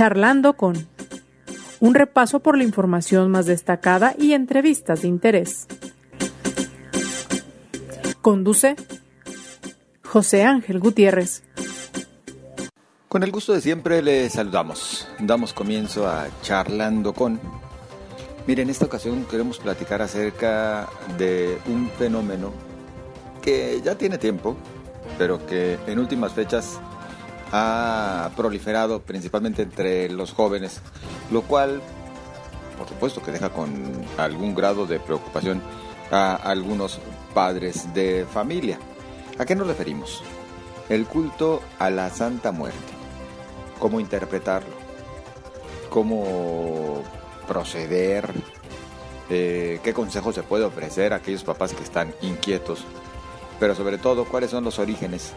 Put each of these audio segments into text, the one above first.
Charlando con un repaso por la información más destacada y entrevistas de interés. Conduce José Ángel Gutiérrez. Con el gusto de siempre le saludamos. Damos comienzo a Charlando con... Miren, en esta ocasión queremos platicar acerca de un fenómeno que ya tiene tiempo, pero que en últimas fechas ha proliferado principalmente entre los jóvenes, lo cual, por supuesto, que deja con algún grado de preocupación a algunos padres de familia. ¿A qué nos referimos? El culto a la Santa Muerte. ¿Cómo interpretarlo? ¿Cómo proceder? Eh, ¿Qué consejos se puede ofrecer a aquellos papás que están inquietos? Pero sobre todo, ¿cuáles son los orígenes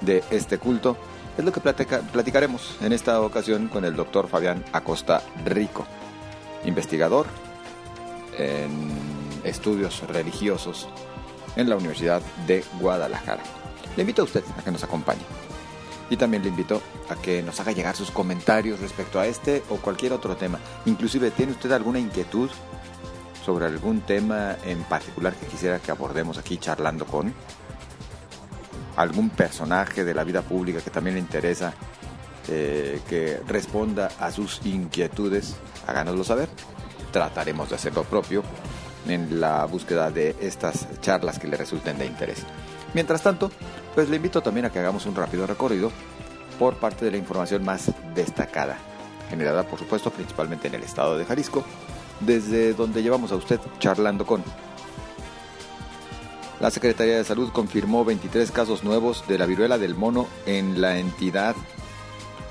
de este culto? Es lo que platicaremos en esta ocasión con el doctor Fabián Acosta Rico, investigador en estudios religiosos en la Universidad de Guadalajara. Le invito a usted a que nos acompañe. Y también le invito a que nos haga llegar sus comentarios respecto a este o cualquier otro tema. Inclusive, ¿tiene usted alguna inquietud sobre algún tema en particular que quisiera que abordemos aquí charlando con? Algún personaje de la vida pública que también le interesa eh, que responda a sus inquietudes, háganoslo saber. Trataremos de hacer lo propio en la búsqueda de estas charlas que le resulten de interés. Mientras tanto, pues le invito también a que hagamos un rápido recorrido por parte de la información más destacada, generada por supuesto principalmente en el estado de Jalisco, desde donde llevamos a usted charlando con la Secretaría de Salud confirmó 23 casos nuevos de la viruela del mono en la entidad.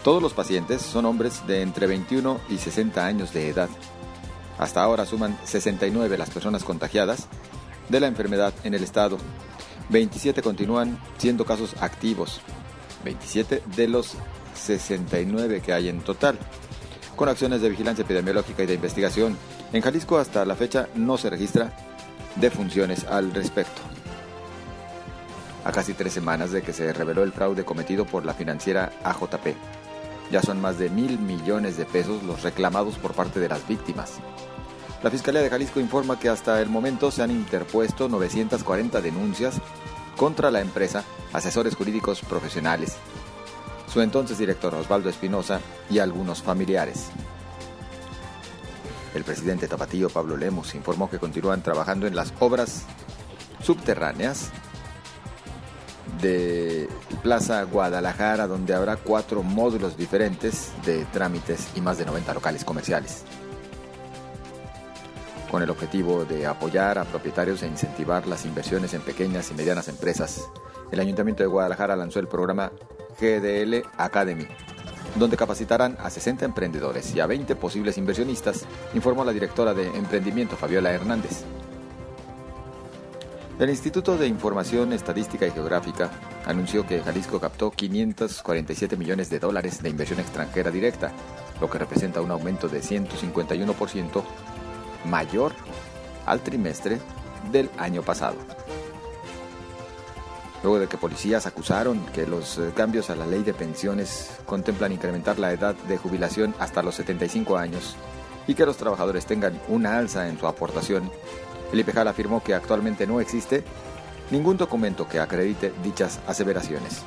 Todos los pacientes son hombres de entre 21 y 60 años de edad. Hasta ahora suman 69 las personas contagiadas de la enfermedad en el estado. 27 continúan siendo casos activos. 27 de los 69 que hay en total. Con acciones de vigilancia epidemiológica y de investigación, en Jalisco hasta la fecha no se registra defunciones al respecto a casi tres semanas de que se reveló el fraude cometido por la financiera AJP. Ya son más de mil millones de pesos los reclamados por parte de las víctimas. La Fiscalía de Jalisco informa que hasta el momento se han interpuesto 940 denuncias contra la empresa Asesores Jurídicos Profesionales, su entonces director Osvaldo Espinosa y algunos familiares. El presidente Tapatío Pablo Lemos informó que continúan trabajando en las obras subterráneas de Plaza Guadalajara, donde habrá cuatro módulos diferentes de trámites y más de 90 locales comerciales. Con el objetivo de apoyar a propietarios e incentivar las inversiones en pequeñas y medianas empresas, el Ayuntamiento de Guadalajara lanzó el programa GDL Academy, donde capacitarán a 60 emprendedores y a 20 posibles inversionistas, informó la directora de emprendimiento Fabiola Hernández. El Instituto de Información Estadística y Geográfica anunció que Jalisco captó 547 millones de dólares de inversión extranjera directa, lo que representa un aumento de 151% mayor al trimestre del año pasado. Luego de que policías acusaron que los eh, cambios a la ley de pensiones contemplan incrementar la edad de jubilación hasta los 75 años y que los trabajadores tengan una alza en su aportación el IPEJAL afirmó que actualmente no existe ningún documento que acredite dichas aseveraciones.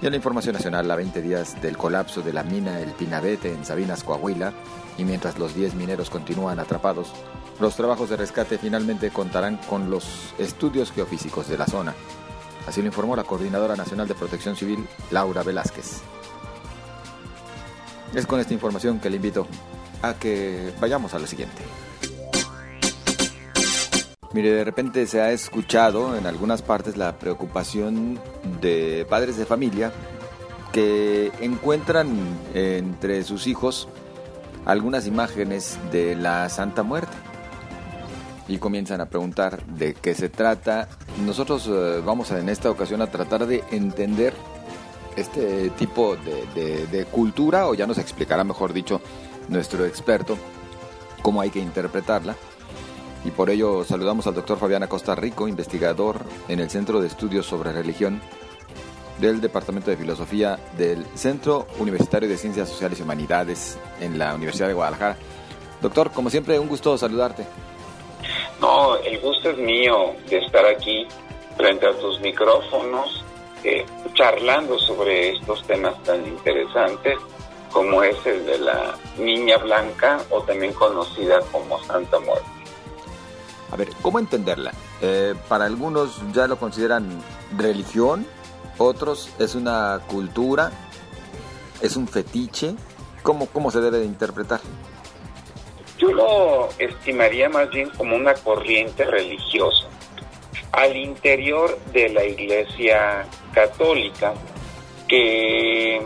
Y en la información nacional, a 20 días del colapso de la mina El Pinabete en Sabinas, Coahuila, y mientras los 10 mineros continúan atrapados, los trabajos de rescate finalmente contarán con los estudios geofísicos de la zona. Así lo informó la Coordinadora Nacional de Protección Civil, Laura Velázquez. Es con esta información que le invito a que vayamos a lo siguiente. Mire, de repente se ha escuchado en algunas partes la preocupación de padres de familia que encuentran entre sus hijos algunas imágenes de la Santa Muerte y comienzan a preguntar de qué se trata. Nosotros eh, vamos en esta ocasión a tratar de entender este tipo de, de cultura, o ya nos explicará, mejor dicho, nuestro experto, cómo hay que interpretarla y por ello saludamos al doctor Fabián Acosta Rico, investigador en el Centro de Estudios sobre Religión del Departamento de Filosofía del Centro Universitario de Ciencias Sociales y Humanidades en la Universidad de Guadalajara. Doctor, como siempre, un gusto saludarte. No, el gusto es mío de estar aquí frente a tus micrófonos, eh, charlando sobre estos temas tan interesantes como es el de la Niña Blanca o también conocida como Santa Muerte. A ver, ¿cómo entenderla? Eh, para algunos ya lo consideran religión, otros es una cultura, es un fetiche. ¿Cómo, cómo se debe de interpretar? Yo lo estimaría más bien como una corriente religiosa. Al interior de la Iglesia Católica, que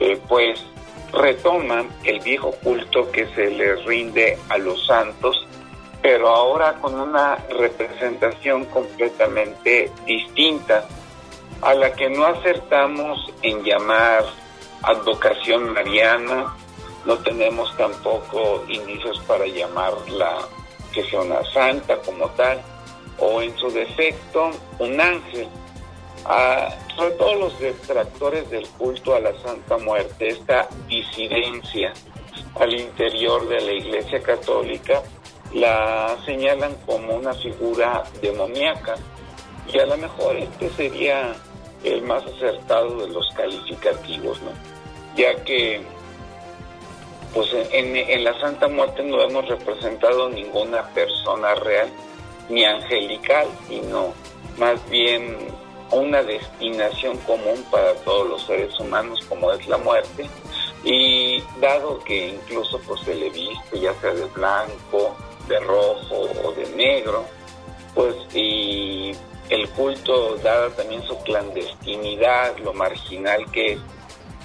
eh, pues retoma el viejo culto que se le rinde a los santos, pero ahora con una representación completamente distinta a la que no acertamos en llamar advocación mariana, no tenemos tampoco indicios para llamarla que sea una santa como tal, o en su defecto un ángel. Sobre todo los detractores del culto a la Santa Muerte, esta disidencia al interior de la Iglesia Católica, la señalan como una figura demoníaca y a lo mejor este sería el más acertado de los calificativos, ¿no? Ya que pues en, en la Santa Muerte no hemos representado ninguna persona real ni angelical, sino más bien una destinación común para todos los seres humanos como es la muerte y dado que incluso pues se le viste ya sea de blanco, de rojo o de negro, pues y el culto, dada también su clandestinidad, lo marginal que es,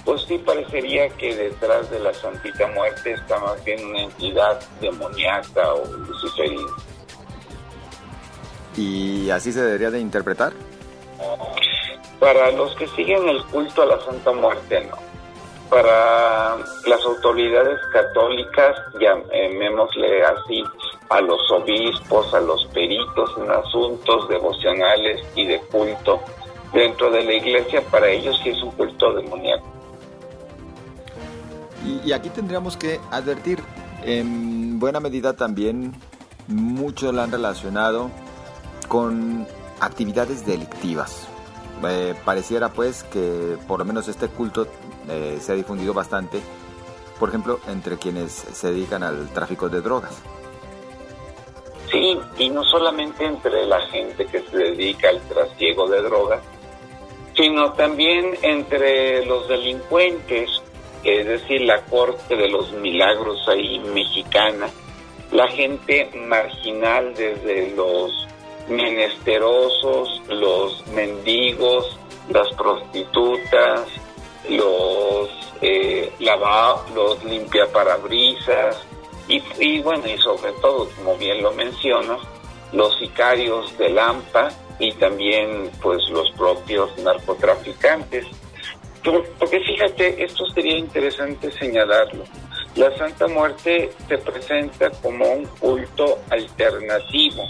pues sí parecería que detrás de la Santita Muerte está más bien una entidad demoníaca o luciferina. ¿Y así se debería de interpretar? Para los que siguen el culto a la Santa Muerte, no. Para las autoridades católicas, llamémosle así, a los obispos, a los peritos en asuntos devocionales y de culto dentro de la iglesia, para ellos sí es un culto demoníaco. Y, aquí tendríamos que advertir, en buena medida también, muchos la han relacionado con actividades delictivas. Eh, pareciera pues que por lo menos este culto eh, se ha difundido bastante, por ejemplo, entre quienes se dedican al tráfico de drogas. Y no solamente entre la gente que se dedica al trasiego de drogas, sino también entre los delincuentes, es decir, la corte de los milagros ahí mexicana, la gente marginal desde los menesterosos, los mendigos, las prostitutas, los eh, lava, los limpiaparabrisas, y, bueno, y sobre todo, como bien lo mencionas, los sicarios de Lampa y también pues los propios narcotraficantes. Porque fíjate, esto sería interesante señalarlo. La Santa Muerte se presenta como un culto alternativo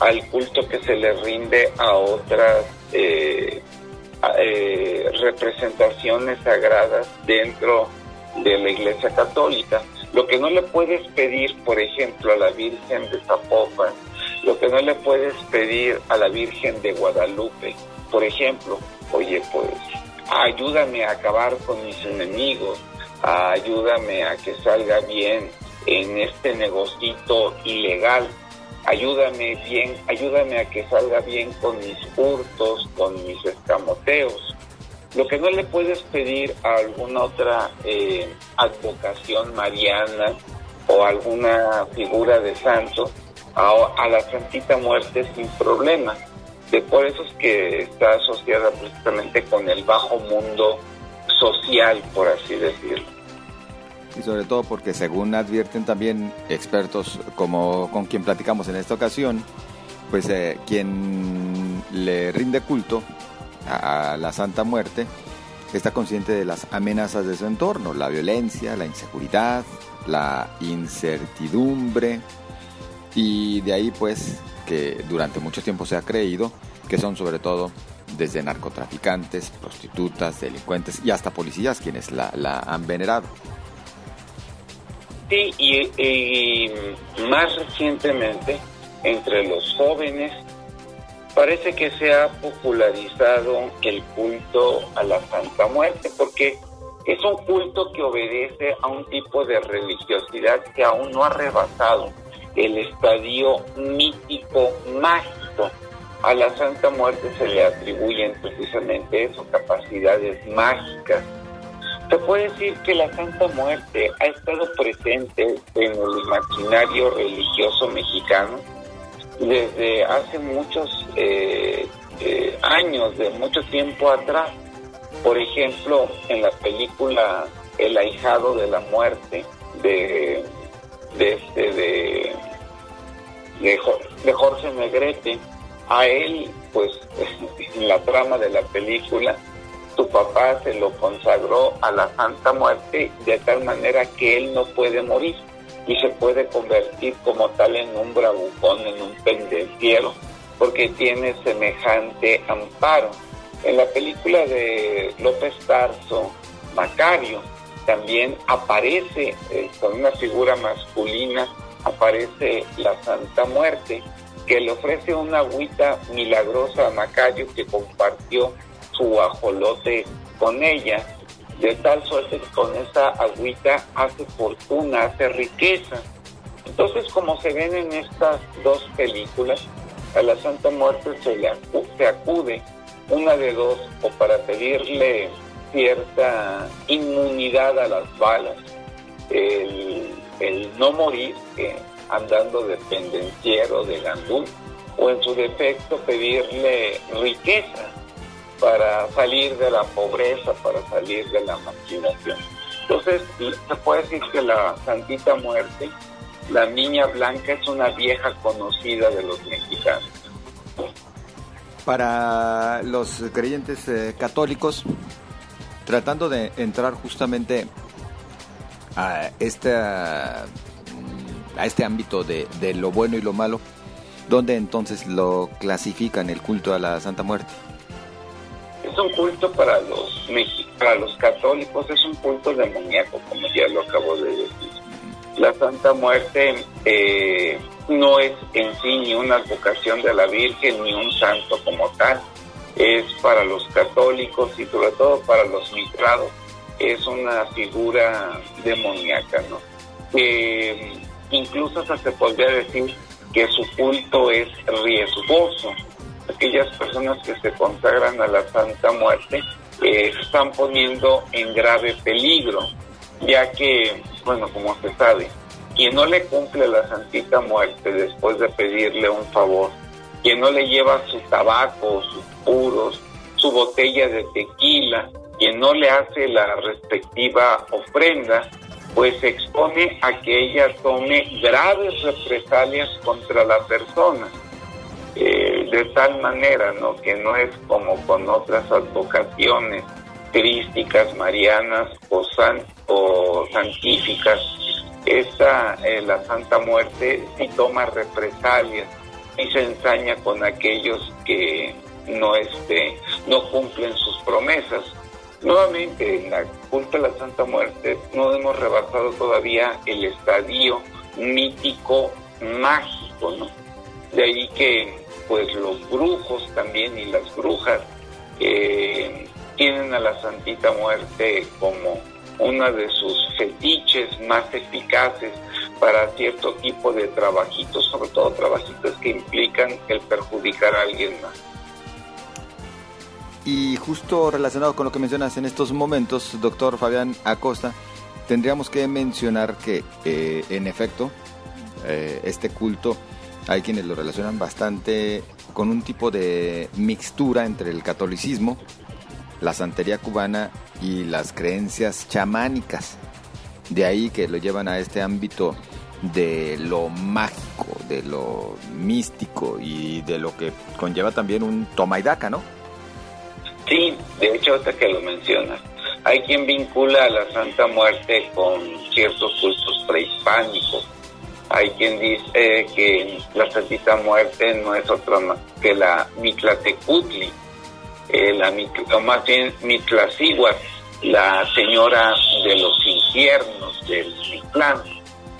al culto que se le rinde a otras eh, eh, representaciones sagradas dentro de la Iglesia Católica. Lo que no le puedes pedir, por ejemplo, a la Virgen de Zapopan, lo que no le puedes pedir a la Virgen de Guadalupe, por ejemplo, oye, pues ayúdame a acabar con mis enemigos, ayúdame a que salga bien en este negocito ilegal, ayúdame bien, ayúdame a que salga bien con mis hurtos, con mis escamoteos. Lo que no le puedes pedir a alguna otra eh, advocación mariana o alguna figura de santo, a, la Santita Muerte sin problema. De por eso es que está asociada precisamente con el bajo mundo social, por así decirlo. Y sobre todo porque según advierten también expertos como con quien platicamos en esta ocasión, pues eh, quien le rinde culto a la Santa Muerte, está consciente de las amenazas de su entorno, la violencia, la inseguridad, la incertidumbre y de ahí pues que durante mucho tiempo se ha creído que son sobre todo desde narcotraficantes, prostitutas, delincuentes y hasta policías quienes la, han venerado. Sí, y, más recientemente entre los jóvenes parece que se ha popularizado el culto a la Santa Muerte porque es un culto que obedece a un tipo de religiosidad que aún no ha rebasado el estadio mítico mágico. A la Santa Muerte se le atribuyen precisamente eso, capacidades mágicas. Se puede decir que la Santa Muerte ha estado presente en el imaginario religioso mexicano desde hace muchos eh, eh, años, de mucho tiempo atrás. Por ejemplo, en la película El ahijado de la muerte de, de, este, de, de, Jorge Negrete, a él, pues, en la trama de la película, su papá se lo consagró a la Santa Muerte de tal manera que él no puede morir y se puede convertir como tal en un bravucón, en un pendenciero, porque tiene semejante amparo. En la película de López Tarso, Macario, también aparece eh, con una figura masculina, aparece la Santa Muerte, que le ofrece una agüita milagrosa a Macario que compartió su ajolote con ella de tal suerte que con esa agüita hace fortuna, hace riqueza. Entonces, como se ven en estas dos películas, a la Santa Muerte se le acude, una de dos, o para pedirle cierta inmunidad a las balas, el, no morir andando de pendenciero, de gandul, o en su defecto pedirle riqueza, para salir de la pobreza, para salir de la marginación. Entonces, se puede decir que la Santita Muerte, la Niña Blanca, es una vieja conocida de los mexicanos. Para los creyentes eh, católicos, tratando de entrar justamente a este, a este ámbito de, de lo bueno y lo malo, ¿dónde entonces lo clasifican el culto a la Santa Muerte? Es un culto para los para los católicos, es un culto demoníaco, como ya lo acabo de decir. La Santa Muerte eh, no es en sí ni una vocación de la Virgen ni un santo como tal, es para los católicos y sobre todo para los mitrados, es una figura demoníaca, ¿no? Que incluso se podría decir que su culto es riesgoso, aquellas personas que se consagran a la Santa Muerte eh, están poniendo en grave peligro, ya que, bueno, como se sabe, quien no le cumple la Santita Muerte después de pedirle un favor, quien no le lleva su tabaco, sus puros, su botella de tequila, quien no le hace la respectiva ofrenda, pues se expone a que ella tome graves represalias contra la persona. Eh, de tal manera ¿no? que no es como con otras advocaciones crísticas, marianas o, san, o santíficas. Esta, eh, la Santa Muerte, sí toma represalias y se ensaña con aquellos que no, este, no cumplen sus promesas. Nuevamente, en la culto de la Santa Muerte no hemos rebasado todavía el estadio mítico mágico, ¿no? De ahí que pues los brujos también y las brujas tienen a la Santita Muerte como una de sus fetiches más eficaces para cierto tipo de trabajitos, sobre todo trabajitos que implican el perjudicar a alguien más. Y justo relacionado con lo que mencionas en estos momentos, doctor Fabián Acosta, tendríamos que mencionar que eh, en efecto eh, este culto hay quienes lo relacionan bastante con un tipo de mixtura entre el catolicismo, la santería cubana y las creencias chamánicas. De ahí que lo llevan a este ámbito de lo mágico, de lo místico y de lo que conlleva también un toma ¿no? Sí, de hecho, hasta que lo mencionas, hay quien vincula a la Santa Muerte con ciertos cultos prehispánicos hay quien dice que la Santita Muerte no es otra que la Miclatecutli, eh, la, o más bien Mitlasigua, la señora de los infiernos del Mictlán.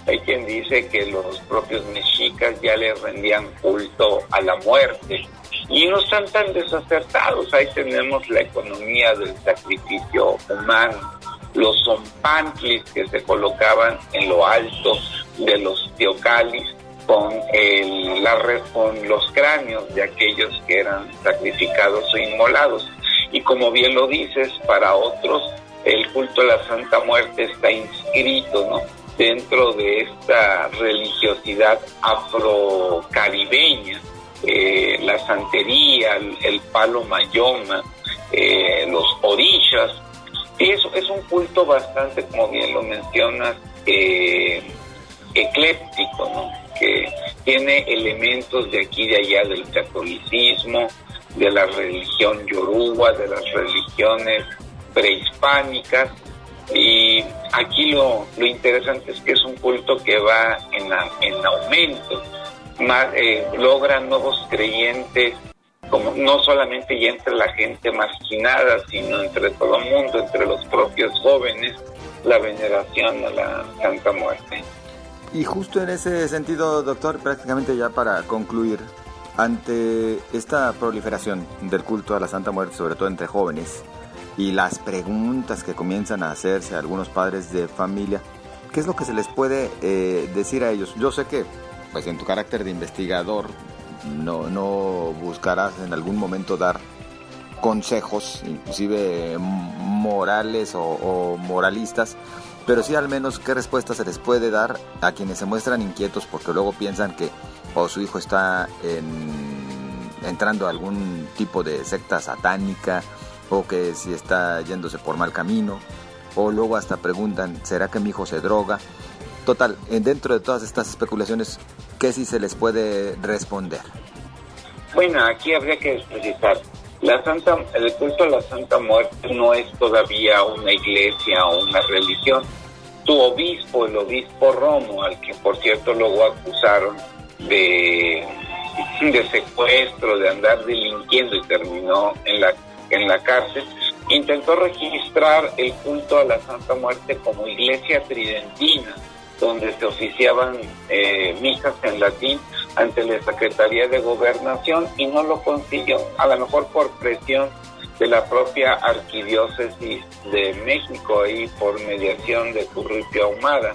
Hay quien dice que los propios mexicas ya le rendían culto a la muerte. Y no están tan desacertados. Ahí tenemos la economía del sacrificio humano, los zompantlis que se colocaban en lo alto de los teocalis con, el, la, con los cráneos de aquellos que eran sacrificados o inmolados. Y como bien lo dices, para otros el culto a la Santa Muerte está inscrito ¿no? dentro de esta religiosidad afrocaribeña, eh, la santería, el, palo mayoma, eh, los orillas. Y eso es un culto bastante, como bien lo mencionas, eh, ecléptico, ¿no? que tiene elementos de aquí y de allá del catolicismo, de la religión yoruba, de las religiones prehispánicas. Y aquí lo, lo interesante es que es un culto que va en, en aumento, más, eh, logra nuevos creyentes, no solamente ya entre la gente marginada, sino entre todo el mundo, entre los propios jóvenes, la veneración a la Santa Muerte. Y justo en ese sentido, doctor, prácticamente ya para concluir, ante esta proliferación del culto a la Santa Muerte, sobre todo entre jóvenes, y las preguntas que comienzan a hacerse algunos padres de familia, ¿qué es lo que se les puede eh, decir a ellos? Yo sé que, pues en tu carácter de investigador, no, no buscarás en algún momento dar consejos, inclusive morales o moralistas, pero sí al menos qué respuesta se les puede dar a quienes se muestran inquietos porque luego piensan que o su hijo está entrando a algún tipo de secta satánica o que si está yéndose por mal camino o luego hasta preguntan ¿será que mi hijo se droga? Total, dentro de todas estas especulaciones, ¿qué sí se les puede responder? Bueno, aquí habría que explicitar. La Santa, el culto a la Santa Muerte no es todavía una iglesia o una religión. Tu obispo, el obispo Romo, al que por cierto luego acusaron de, de secuestro, de andar delinquiendo y terminó en la, en la cárcel, intentó registrar el culto a la Santa Muerte como iglesia tridentina donde se oficiaban eh, misas en latín ante la Secretaría de Gobernación y no lo consiguió, a lo mejor por presión de la propia Arquidiócesis de México y por mediación de Turripio Ahumada.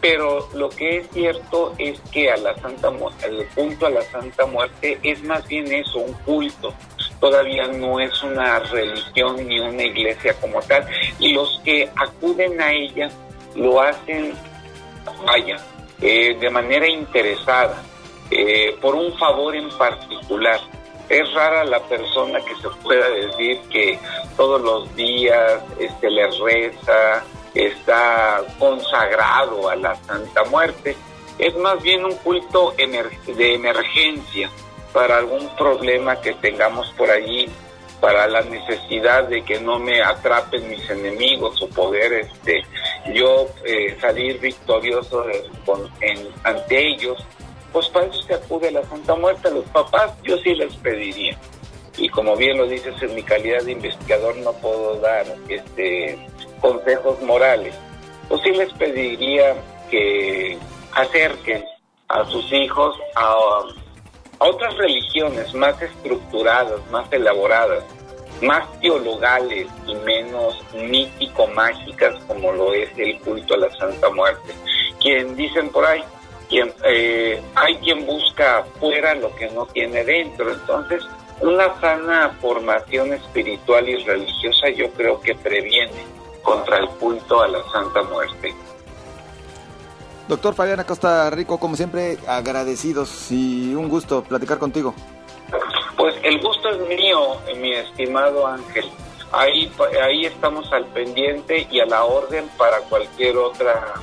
Pero lo que es cierto es que a la Santa el culto a la Santa Muerte es más bien eso, un culto. Todavía no es una religión ni una iglesia como tal. Y los que acuden a ella lo hacen vaya, eh, de manera interesada, eh, por un favor en particular. Es rara la persona que se pueda decir que todos los días este, le reza, está consagrado a la Santa Muerte. Es más bien un culto de emergencia para algún problema que tengamos por allí para la necesidad de que no me atrapen mis enemigos o poder este yo eh, salir victorioso ante ellos pues para eso se acude la Santa Muerte a los papás yo sí les pediría. Y como bien lo dices en mi calidad de investigador no puedo dar este consejos morales. Pues sí les pediría que acerquen a sus hijos a a otras religiones más estructuradas, más elaboradas, más teologales y menos mítico-mágicas como lo es el culto a la Santa Muerte. Quien dicen por ahí, quien, eh, hay quien busca afuera lo que no tiene dentro. Entonces, una sana formación espiritual y religiosa yo creo que previene contra el culto a la Santa Muerte. Doctor Fabián Acosta Rico, como siempre, agradecidos y un gusto platicar contigo. Pues el gusto es mío, mi estimado Ángel. Ahí, ahí estamos al pendiente y a la orden para cualquier otra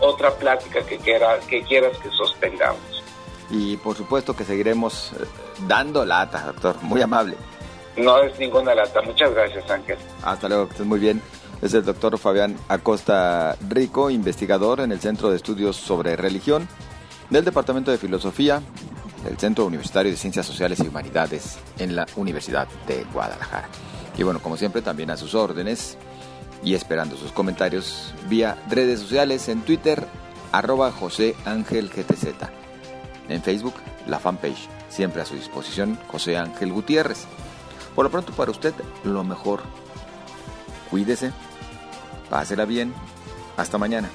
otra plática que, quiera, que quieras que sostengamos. Y por supuesto que seguiremos eh, dando lata, doctor. Muy amable. No es ninguna lata. Muchas gracias, Ángel. Hasta luego, que estés muy bien es el doctor Fabián Acosta Rico, investigador en el Centro de Estudios sobre Religión del Departamento de Filosofía del Centro Universitario de Ciencias Sociales y Humanidades en la Universidad de Guadalajara. Y bueno, como siempre, también a sus órdenes y esperando sus comentarios vía redes sociales en Twitter, arroba José Ángel GTZ. En Facebook, la fanpage, siempre a su disposición, José Ángel Gutiérrez. Por lo pronto, para usted, lo mejor. Cuídese, pásela bien. Hasta mañana.